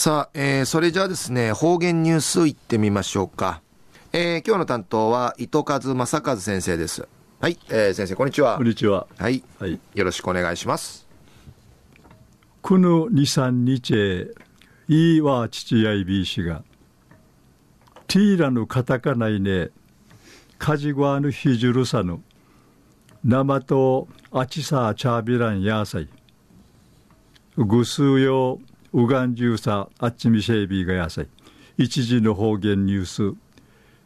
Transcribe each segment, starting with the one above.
さあ、えー、それじゃあですね、方言ニュースいってみましょうか。えー、今日の担当は糸数正和先生です。はい、えー、先生こんにちは。こんにちは。はい、はい、よろしくお願いします。この二三日いいわ父やいびいしが、ティーラのカタカナイネ、カジグワのヒジュルサヌ、生とアチサーチャービランヤーサイ、ぐすうよウガンジューサあっちみシェイビーがやさい一時の方言ニュース。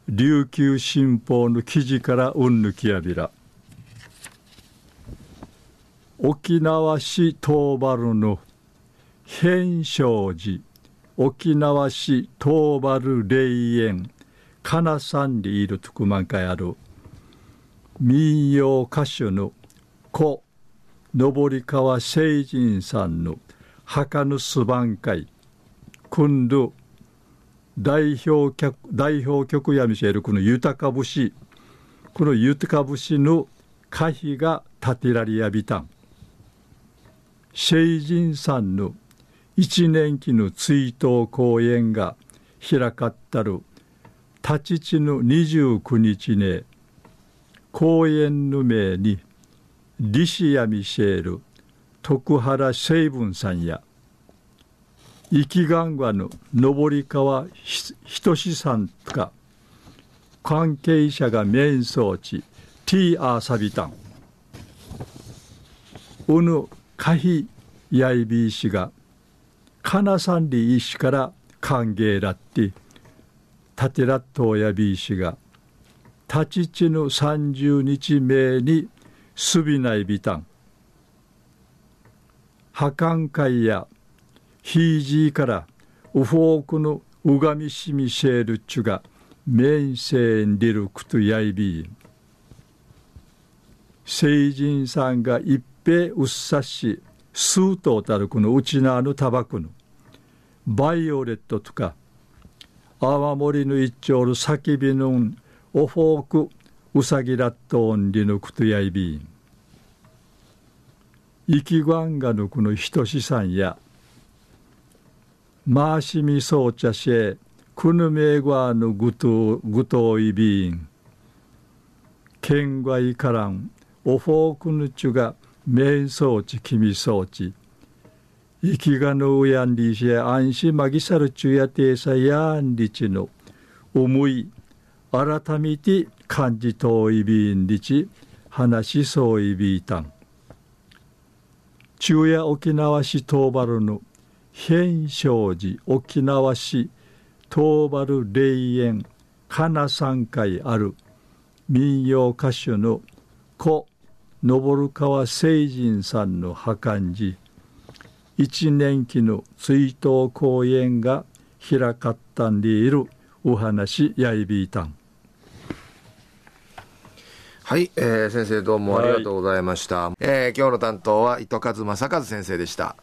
琉球新報の記事からうんぬきやびら。沖縄市東原の変正寺。沖縄市東原霊園。かなさんにいるとくまんかやる。民謡歌手の故登川聖人さんの「墓のすばん会君度代表客代表局やみせるこの豊か節。この豊か節の可否が建てられやびたん。聖人さんの一年期の追悼公演が開かったる。立ち地の29日ね公演の名にリシアミシェール徳原成文さんや生きがんわの登川仁さんとか関係者が面相地ティーアーサビタン。うぬかひやいびいしがかなさんりいしから歓迎らってたてらっとやびいしが立ち地の三十日目にすびないびたん。破館会やヒージーからウフォークのうがみしみシェルチュがメインセンリルクトヤイビー聖人さんが一平うっさしスートをたるこのうちなのタバコの。バイオレットとか泡盛の一丁の叫びのオフォークうさぎラットオンリのクトヤイビー生きがんがのこのひとしさんやマーシミソーチャシェクヌメーガーのグトグトイビーンケンガイカランオフォークヌチュがメイン装置キミ装置生きがのうやんりしや安心マギサルチュやてさやんりちの思い改めて感じといびんりち話しそうい変正寺沖縄市東原霊園かな三回ある。民謡歌手の故登川聖人さんの墓寺一年期の追悼公演が開かったんでいる。お話やいびいたん。はい、えー、先生どうもありがとうございました、はい、えー、今日の担当は糸数正和先生でした